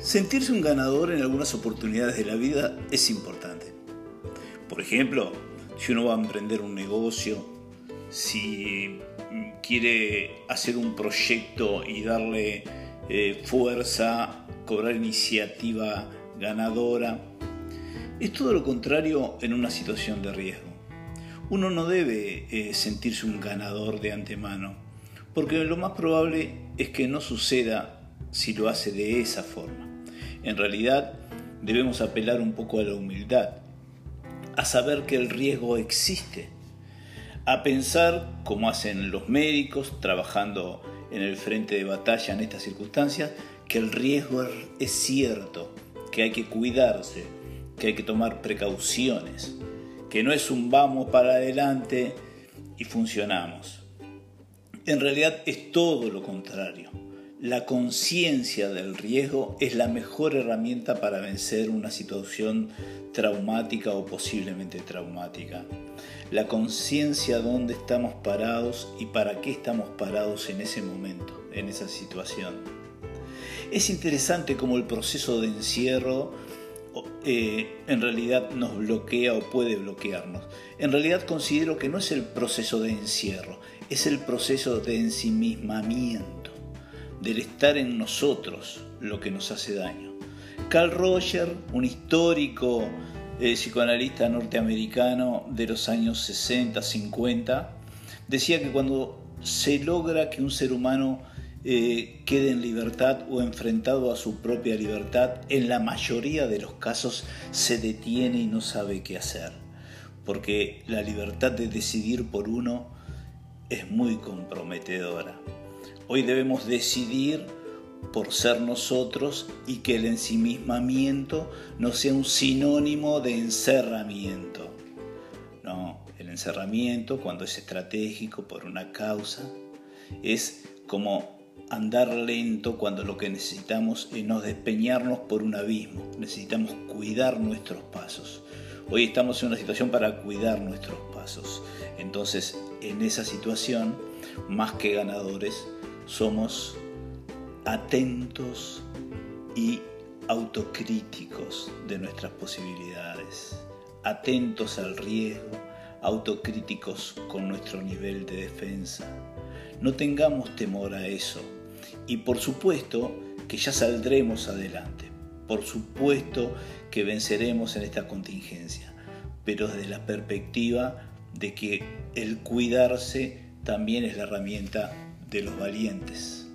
Sentirse un ganador en algunas oportunidades de la vida es importante. Por ejemplo, si uno va a emprender un negocio, si quiere hacer un proyecto y darle eh, fuerza, cobrar iniciativa ganadora, es todo lo contrario en una situación de riesgo. Uno no debe eh, sentirse un ganador de antemano, porque lo más probable es que no suceda si lo hace de esa forma. En realidad debemos apelar un poco a la humildad, a saber que el riesgo existe, a pensar como hacen los médicos trabajando en el frente de batalla en estas circunstancias, que el riesgo es cierto, que hay que cuidarse, que hay que tomar precauciones, que no es un vamos para adelante y funcionamos. En realidad es todo lo contrario la conciencia del riesgo es la mejor herramienta para vencer una situación traumática o posiblemente traumática. La conciencia de dónde estamos parados y para qué estamos parados en ese momento, en esa situación. Es interesante cómo el proceso de encierro eh, en realidad nos bloquea o puede bloquearnos. En realidad considero que no es el proceso de encierro, es el proceso de ensimismamiento del estar en nosotros lo que nos hace daño. Carl Roger, un histórico eh, psicoanalista norteamericano de los años 60, 50, decía que cuando se logra que un ser humano eh, quede en libertad o enfrentado a su propia libertad, en la mayoría de los casos se detiene y no sabe qué hacer, porque la libertad de decidir por uno es muy comprometedora. Hoy debemos decidir por ser nosotros y que el ensimismamiento no sea un sinónimo de encerramiento. No, el encerramiento cuando es estratégico por una causa es como andar lento cuando lo que necesitamos es no despeñarnos por un abismo, necesitamos cuidar nuestros pasos. Hoy estamos en una situación para cuidar nuestros pasos. Entonces, en esa situación, más que ganadores, somos atentos y autocríticos de nuestras posibilidades, atentos al riesgo, autocríticos con nuestro nivel de defensa. No tengamos temor a eso y por supuesto que ya saldremos adelante, por supuesto que venceremos en esta contingencia, pero desde la perspectiva de que el cuidarse también es la herramienta de los valientes.